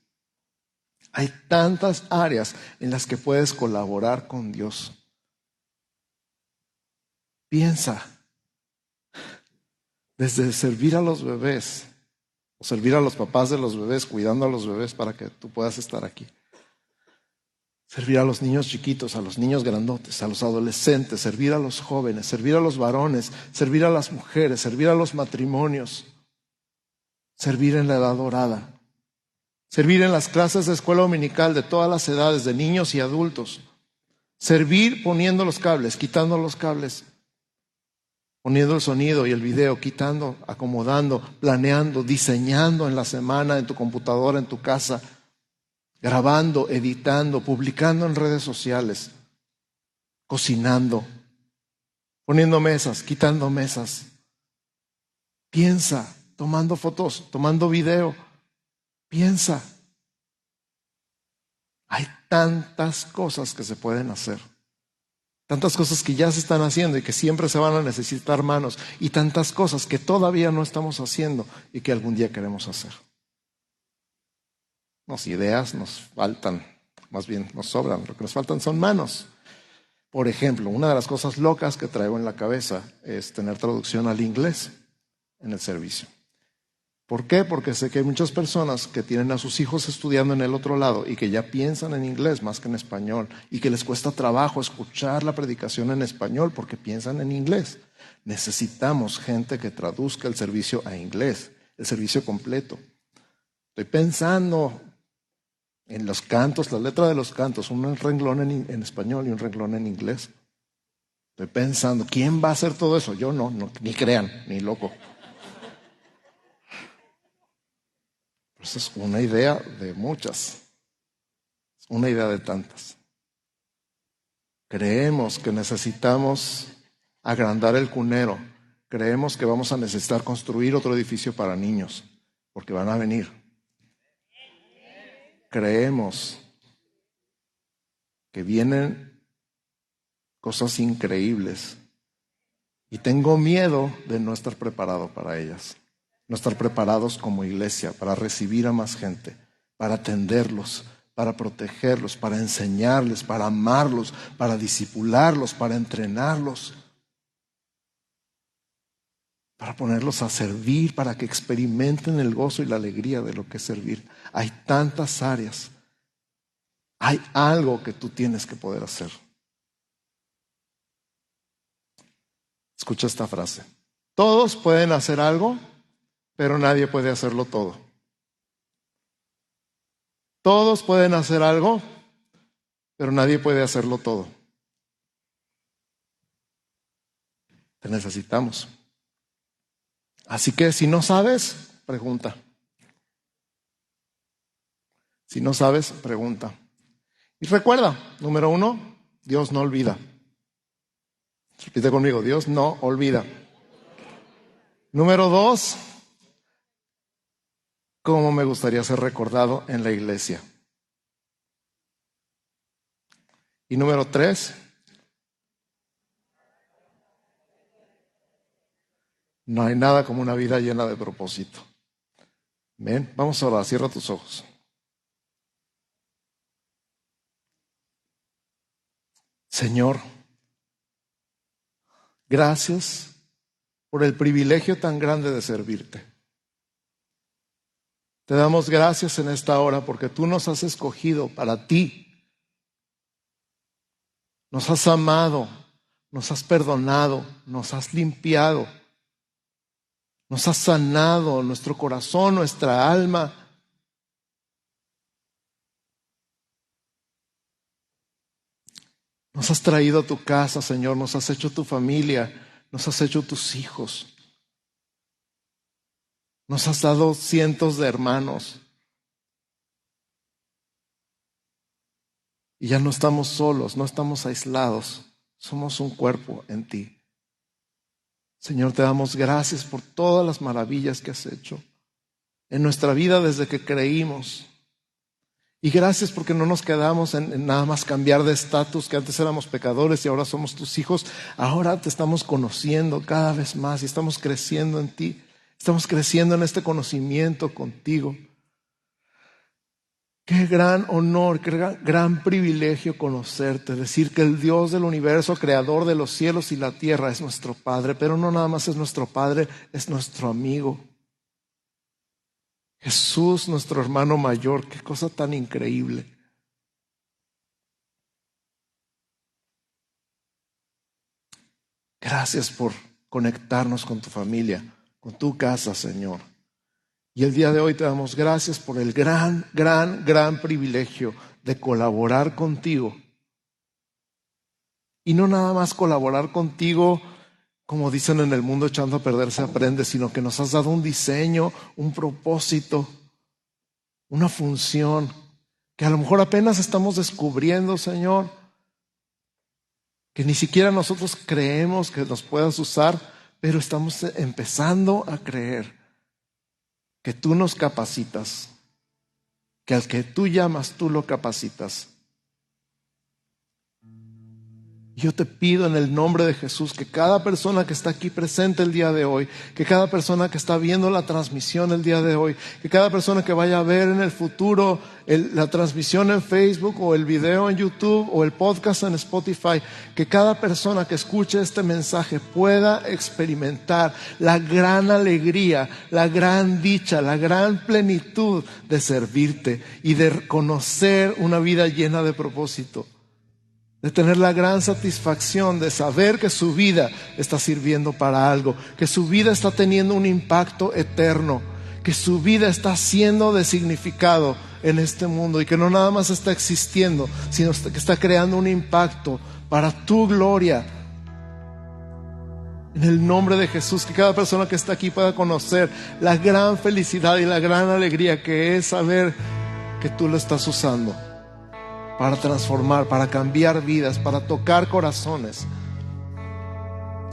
S2: Hay tantas áreas en las que puedes colaborar con Dios. Piensa, Desde servir a los bebés, o servir a los papás de los bebés, cuidando a los bebés para que tú puedas estar aquí. Servir a los niños chiquitos, a los niños grandotes, a los adolescentes, servir a los jóvenes, servir a los varones, servir a las mujeres, servir a los matrimonios, servir en la edad dorada, servir en las clases de escuela dominical de todas las edades, de niños y adultos, servir poniendo los cables, quitando los cables, poniendo el sonido y el video, quitando, acomodando, planeando, diseñando en la semana, en tu computadora, en tu casa. Grabando, editando, publicando en redes sociales, cocinando, poniendo mesas, quitando mesas. Piensa, tomando fotos, tomando video. Piensa. Hay tantas cosas que se pueden hacer. Tantas cosas que ya se están haciendo y que siempre se van a necesitar manos. Y tantas cosas que todavía no estamos haciendo y que algún día queremos hacer. Las ideas nos faltan, más bien nos sobran, lo que nos faltan son manos. Por ejemplo, una de las cosas locas que traigo en la cabeza es tener traducción al inglés en el servicio. ¿Por qué? Porque sé que hay muchas personas que tienen a sus hijos estudiando en el otro lado y que ya piensan en inglés más que en español y que les cuesta trabajo escuchar la predicación en español porque piensan en inglés. Necesitamos gente que traduzca el servicio a inglés, el servicio completo. Estoy pensando en los cantos, la letra de los cantos, un renglón en, español y un renglón en inglés. Estoy pensando, ¿quién va a hacer todo eso? Yo no, ni crean, ni loco. Esa es una idea de muchas, una idea de tantas. Creemos que necesitamos agrandar el cunero, creemos que vamos a necesitar construir otro edificio para niños, porque van a venir. Creemos que vienen cosas increíbles. Y tengo miedo de no estar preparado para ellas, no estar preparados como iglesia para recibir a más gente, para atenderlos, para protegerlos, para enseñarles, para amarlos, para disipularlos, para entrenarlos para ponerlos a servir, para que experimenten el gozo y la alegría de lo que es servir. Hay tantas áreas. Hay algo que tú tienes que poder hacer. Escucha esta frase. Todos pueden hacer algo, pero nadie puede hacerlo todo. Todos pueden hacer algo, pero nadie puede hacerlo todo. Te necesitamos. Así que si no sabes, pregunta. Si no sabes, pregunta. Y recuerda, número uno, Dios no olvida. Repite conmigo, Dios no olvida. Número dos, ¿cómo me gustaría ser recordado en la iglesia? Y número tres, No hay nada como una vida llena de propósito. Ven, vamos a orar, cierra tus ojos. Señor, gracias por el privilegio tan grande de servirte. Te damos gracias en esta hora porque tú nos has escogido para ti. Nos has amado, nos has perdonado, nos has limpiado nos has sanado nuestro corazón, nuestra alma. Nos has traído a tu casa, Señor, nos has hecho tu familia, nos has hecho tus hijos. Nos has dado cientos de hermanos. Y ya no estamos solos, no estamos aislados, somos un cuerpo en ti. Señor, te damos gracias por todas las maravillas que has hecho en nuestra vida desde que creímos. Y gracias porque no nos quedamos en, nada más cambiar de estatus, que antes éramos pecadores y ahora somos tus hijos. Ahora te estamos conociendo cada vez más y estamos creciendo en ti. Estamos creciendo en este conocimiento contigo. Qué gran honor, qué gran, privilegio conocerte, decir que el Dios del universo, creador de los cielos y la tierra, es nuestro Padre, pero no nada más es nuestro Padre, es nuestro amigo. Jesús, nuestro hermano mayor, qué cosa tan increíble. Gracias por conectarnos con tu familia, tu casa, Señor. Y el día de hoy te damos gracias por el gran, gran, gran privilegio de colaborar contigo. Y no nada más colaborar contigo, como dicen en el mundo, echando a perder se aprende, sino que nos has dado un diseño, un propósito, una función, que a lo mejor apenas estamos descubriendo, Señor, que ni siquiera nosotros creemos que nos puedas usar, pero estamos empezando a creer que tú nos capacitas, que al que tú llamas, tú lo capacitas. Yo te pido en el nombre de Jesús que cada persona que está aquí presente el día de hoy, que cada persona que está viendo la transmisión el día de hoy, que cada persona que vaya a ver en el futuro la transmisión en Facebook o el video en YouTube o el podcast en Spotify, que cada persona que escuche este mensaje pueda experimentar la gran alegría, la gran dicha, la gran plenitud de servirte y de conocer una vida llena de propósito de tener la gran satisfacción de saber que su vida está sirviendo para algo, que su vida está teniendo un impacto eterno, que su vida está siendo de significado en este mundo y que no nada más está existiendo, sino que está creando un impacto para tu gloria. En el nombre de Jesús, que cada persona que está aquí pueda conocer la gran felicidad y la gran alegría que es saber que tú lo estás usando para transformar, para cambiar vidas, para tocar corazones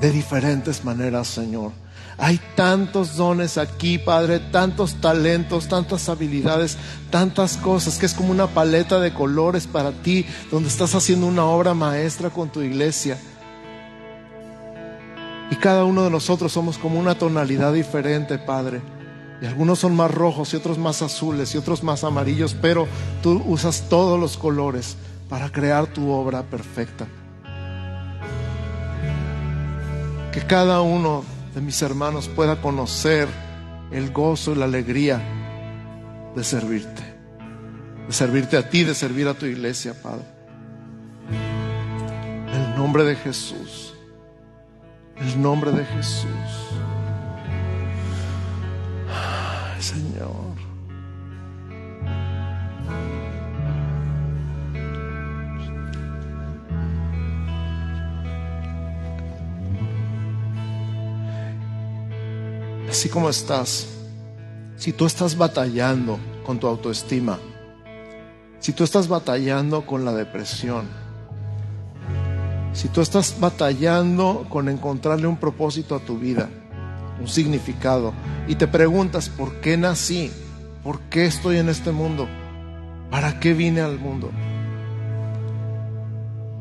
S2: de diferentes maneras, Señor. Hay tantos dones aquí, Padre, tantos talentos, tantas habilidades, tantas cosas, que es como una paleta de colores para ti, donde estás haciendo una obra maestra con tu iglesia. Y cada uno de nosotros somos como una tonalidad diferente, Padre. Y algunos son más rojos y otros más azules y otros más amarillos, pero tú usas todos los colores para crear tu obra perfecta. Que cada uno de mis hermanos pueda conocer el gozo y la alegría de servirte, de servirte a ti, de servir a tu iglesia, Padre. En el nombre de Jesús, en el nombre de Jesús. Señor. Así como estás, si tú estás batallando con tu autoestima, si tú estás batallando con la depresión, si tú estás batallando con encontrarle un propósito a tu vida, un significado, y te preguntas, ¿por qué nací? ¿Por qué estoy en este mundo? ¿Para qué vine al mundo?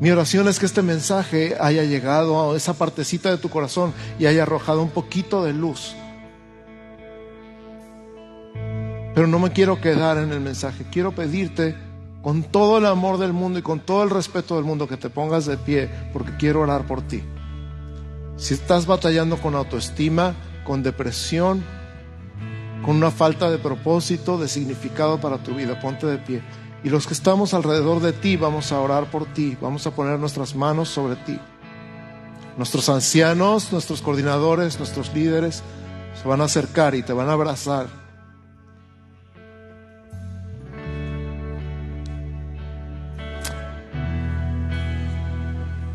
S2: Mi oración es que este mensaje haya llegado a esa partecita de tu corazón y haya arrojado un poquito de luz. Pero no me quiero quedar en el mensaje, quiero pedirte con todo el amor del mundo y con todo el respeto del mundo que te pongas de pie porque quiero orar por ti. Si estás batallando con autoestima, con depresión, con una falta de propósito, de significado para tu vida, ponte de pie. Y los que estamos alrededor de ti, vamos a orar por ti, vamos a poner nuestras manos sobre ti. Nuestros ancianos, nuestros coordinadores, nuestros líderes se van a acercar y te van a abrazar.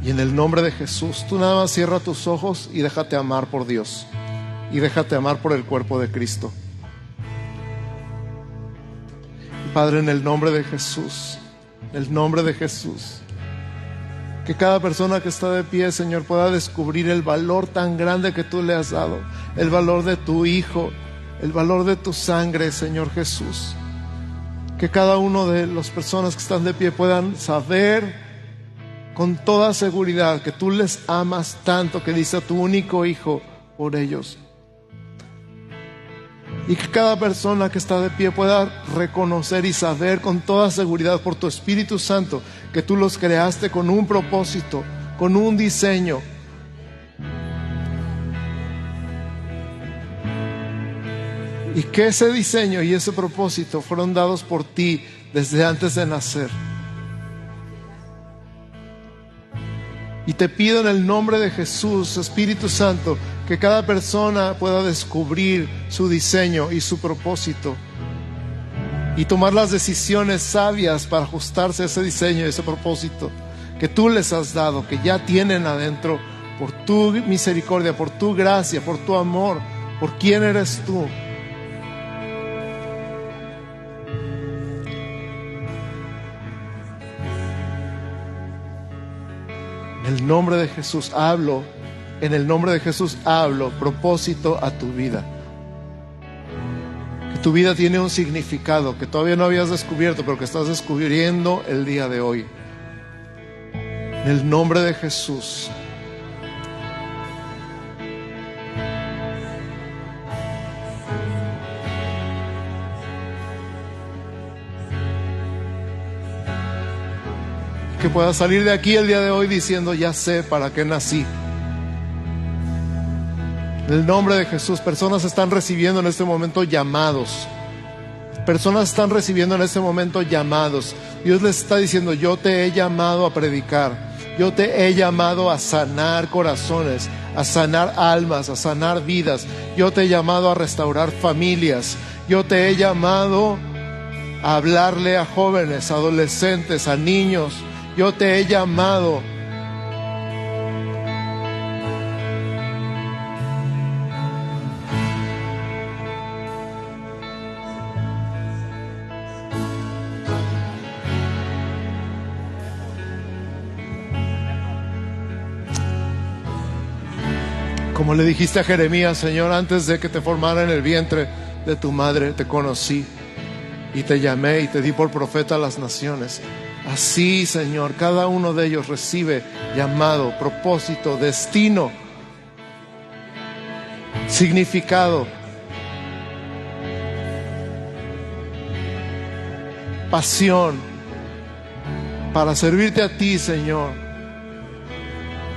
S2: Y en el nombre de Jesús, tú nada más cierra tus ojos y déjate amar por Dios. Y déjate amar por el cuerpo de Cristo. Padre, en el nombre de Jesús, en el nombre de Jesús, que cada persona que está de pie, Señor, pueda descubrir el valor tan grande que tú le has dado, el valor de tu Hijo, el valor de tu sangre, Señor Jesús. Que cada uno de las personas que están de pie puedan saber con toda seguridad que tú les amas tanto que dice a tu único hijo por ellos. Y que cada persona que está de pie pueda reconocer y saber con toda seguridad por tu Espíritu Santo que tú los creaste con un propósito, con un diseño. Y que ese diseño y ese propósito fueron dados por ti desde antes de nacer. Y te pido en el nombre de Jesús, Espíritu Santo, que cada persona pueda descubrir su diseño y su propósito y tomar las decisiones sabias para ajustarse a ese diseño y ese propósito que tú les has dado, que ya tienen adentro por tu misericordia, por tu gracia, por tu amor, por quién eres tú. El nombre de Jesús hablo, en el nombre de Jesús hablo propósito a tu vida. Que tu vida tiene un significado que todavía no habías descubierto, pero que estás descubriendo el día de hoy. En el nombre de Jesús. Que pueda salir de aquí el día de hoy diciendo, ya sé para qué nací. En el nombre de Jesús, personas están recibiendo en este momento llamados. Personas están recibiendo en este momento llamados. Dios les está diciendo, yo te he llamado a predicar. Yo te he llamado a sanar corazones, a sanar almas, a sanar vidas. Yo te he llamado a restaurar familias. Yo te he llamado a hablarle a jóvenes, adolescentes, a niños, yo te he llamado. Como le dijiste a Jeremías, Señor, antes de que te formara en el vientre de tu madre, te conocí y te llamé y te di por profeta a las naciones. Así, Señor, cada uno de ellos recibe llamado, propósito, destino, significado, pasión para servirte a ti, Señor,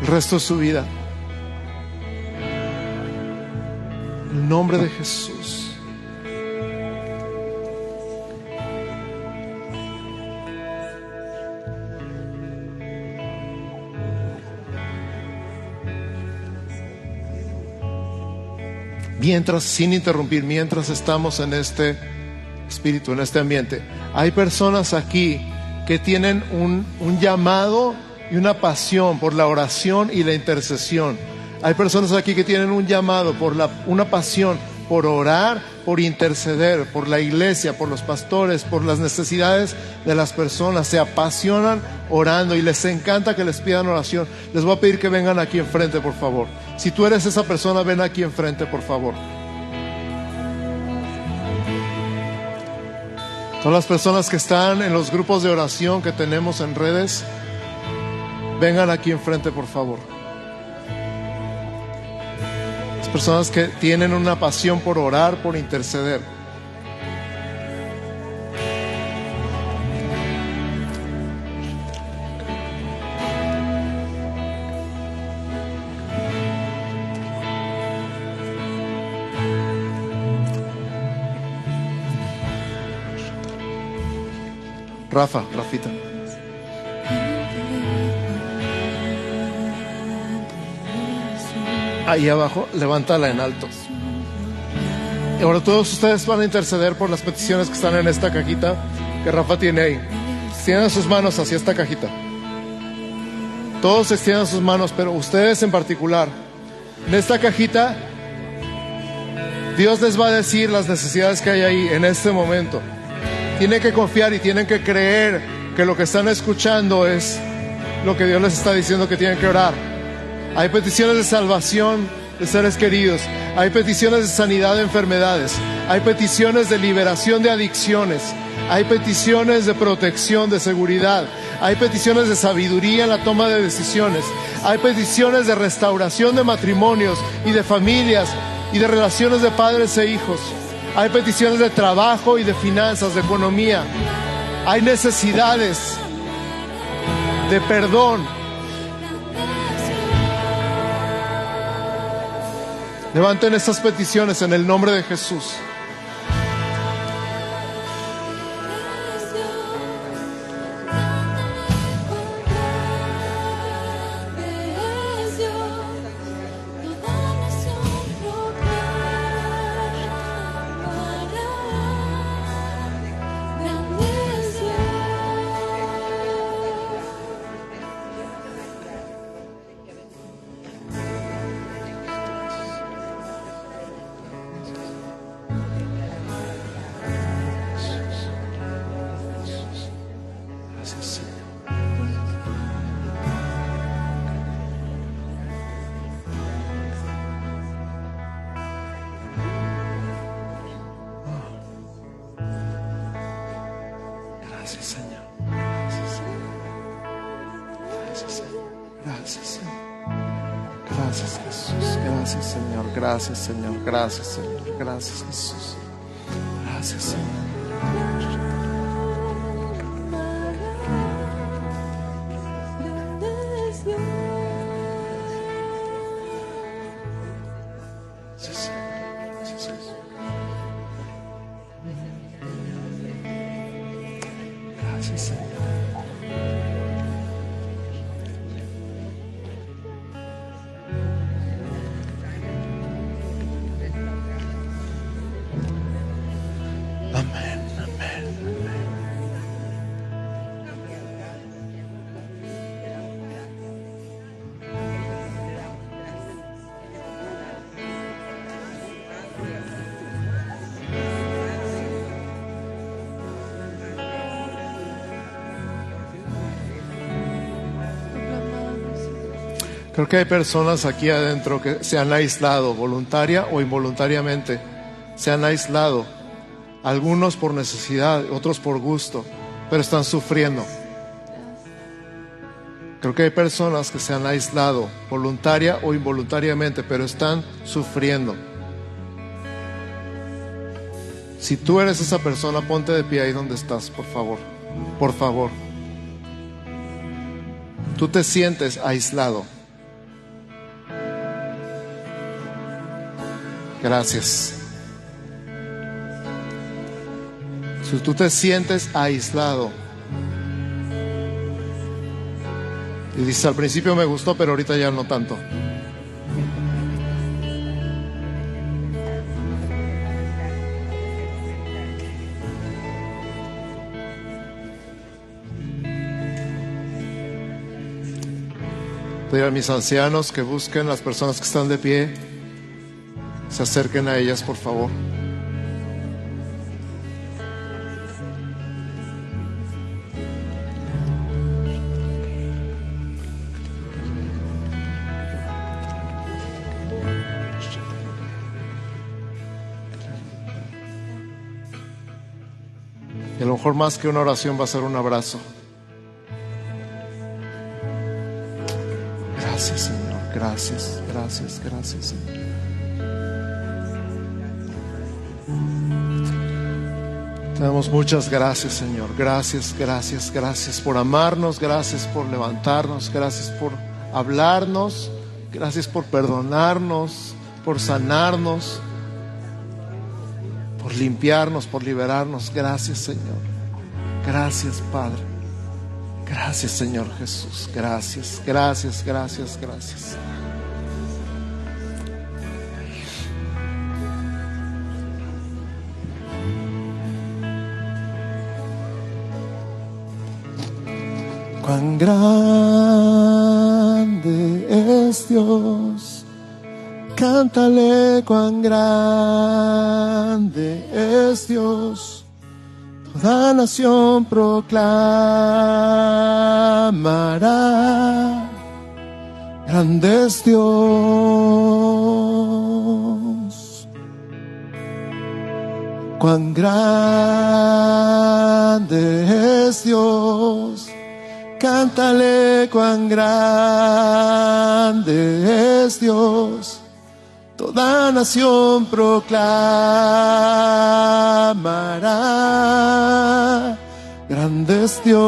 S2: el resto de su vida. En el nombre de Jesús. Mientras, sin interrumpir, mientras estamos en este espíritu, en este ambiente, hay personas aquí que tienen un, llamado y una pasión por la oración y la intercesión. Hay personas aquí que tienen un llamado por la, una pasión por orar, por interceder, por la iglesia, por los pastores, por las necesidades de las personas. Se apasionan orando y les encanta que les pidan oración. Les voy a pedir que vengan aquí enfrente, por favor. Si tú eres esa persona, ven aquí enfrente, por favor. Todas las personas que están en los grupos de oración que tenemos en redes, vengan aquí enfrente, por favor. Personas que tienen una pasión por orar, por interceder. Rafa, Rafita. Ahí abajo, levántala en alto. Y ahora todos ustedes van a interceder por las peticiones que están en esta cajita que Rafa tiene ahí. Extiendan sus manos hacia esta cajita. Todos extiendan sus manos, pero ustedes en particular. En esta cajita, Dios les va a decir las necesidades que hay ahí en este momento tienen que confiar y tienen que creer que lo que están escuchando es lo que Dios les está diciendo que tienen que orar. Hay peticiones de salvación de seres queridos, hay peticiones de sanidad de enfermedades, hay peticiones de liberación de adicciones, hay peticiones de protección, de seguridad, hay peticiones de sabiduría en la toma de decisiones, hay peticiones de restauración de matrimonios y de familias y de relaciones de padres e hijos. Hay peticiones de trabajo y de finanzas, de economía. Hay necesidades de perdón. Levanten estas peticiones en el nombre de Jesús. Gracias, Señor. Gracias, Señor. Gracias, Jesús. Creo que hay personas aquí adentro que se han aislado, voluntaria o involuntariamente. Se han aislado. Algunos por necesidad, otros por gusto, pero están sufriendo. Creo que hay personas que se han aislado, voluntaria o involuntariamente, pero están sufriendo. Si tú eres esa persona, ponte de pie ahí donde estás, por favor. Por favor. Tú te sientes aislado. Gracias. Si tú te sientes aislado y dices al principio me gustó, pero ahorita ya no tanto. Pedir a mis ancianos que busquen las personas que están de pie se acerquen a ellas, por favor. Y a lo mejor más que una oración va a ser un abrazo. Gracias, Señor. Gracias, gracias, gracias, Señor. Damos muchas gracias, Señor. Gracias, gracias, gracias por amarnos, gracias por levantarnos, gracias por hablarnos, gracias por perdonarnos, por sanarnos, por limpiarnos, por liberarnos. Gracias, Señor. Gracias, Padre. Gracias, Señor Jesús. Gracias, gracias, gracias, gracias. Cuán grande es Dios, cántale cuán grande es Dios. Toda nación proclamará, grande es Dios. Cuán grande es Dios cántale cuán grande es Dios. toda nación proclamará. Grande es Dios,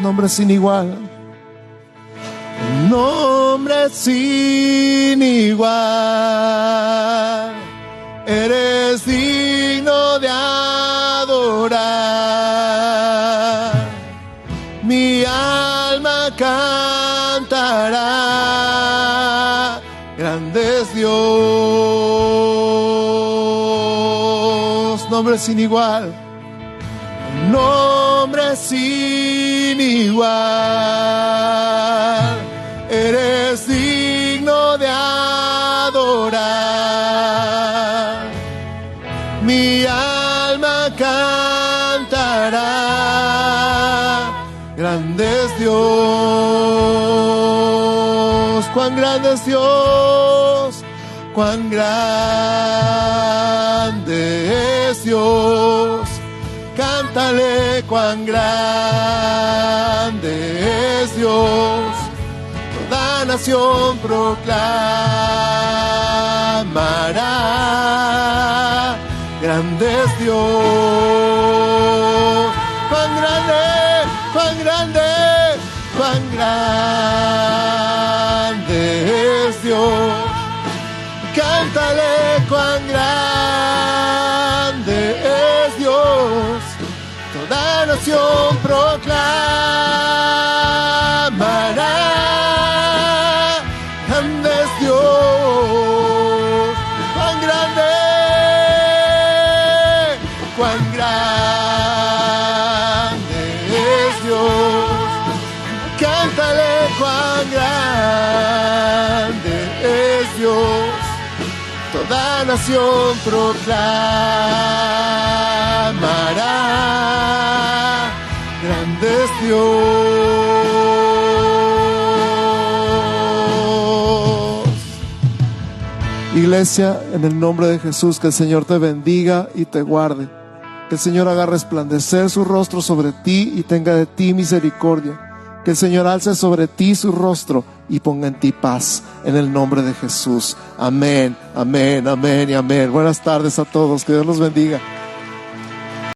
S2: nombre sin igual. Nombre sin igual. Eres digno nombre sin igual. Nombre sin igual. Eres digno de adorar. Mi alma cantará. Grande es Dios. Cuán grande es Dios. Cuán grande Dios. Cántale cuán grande es Dios. Toda nación proclamará. Grande es Dios. Cuán grande, cuán grande, cuán grande es Dios. Cántale cuán grande Toda nación proclamará. Grande es Dios. Cuán grande, cuán grande es Dios. Cántale cuán grande es Dios. Toda nación proclamará. Dios. Iglesia, en el nombre de Jesús, que el Señor te bendiga y te guarde. Que el Señor haga resplandecer su rostro sobre ti y tenga de ti misericordia. Que el Señor alce sobre ti su rostro y ponga en ti paz. En el nombre de Jesús. Amén, amén, amén y amén. Buenas tardes a todos. Que Dios los bendiga.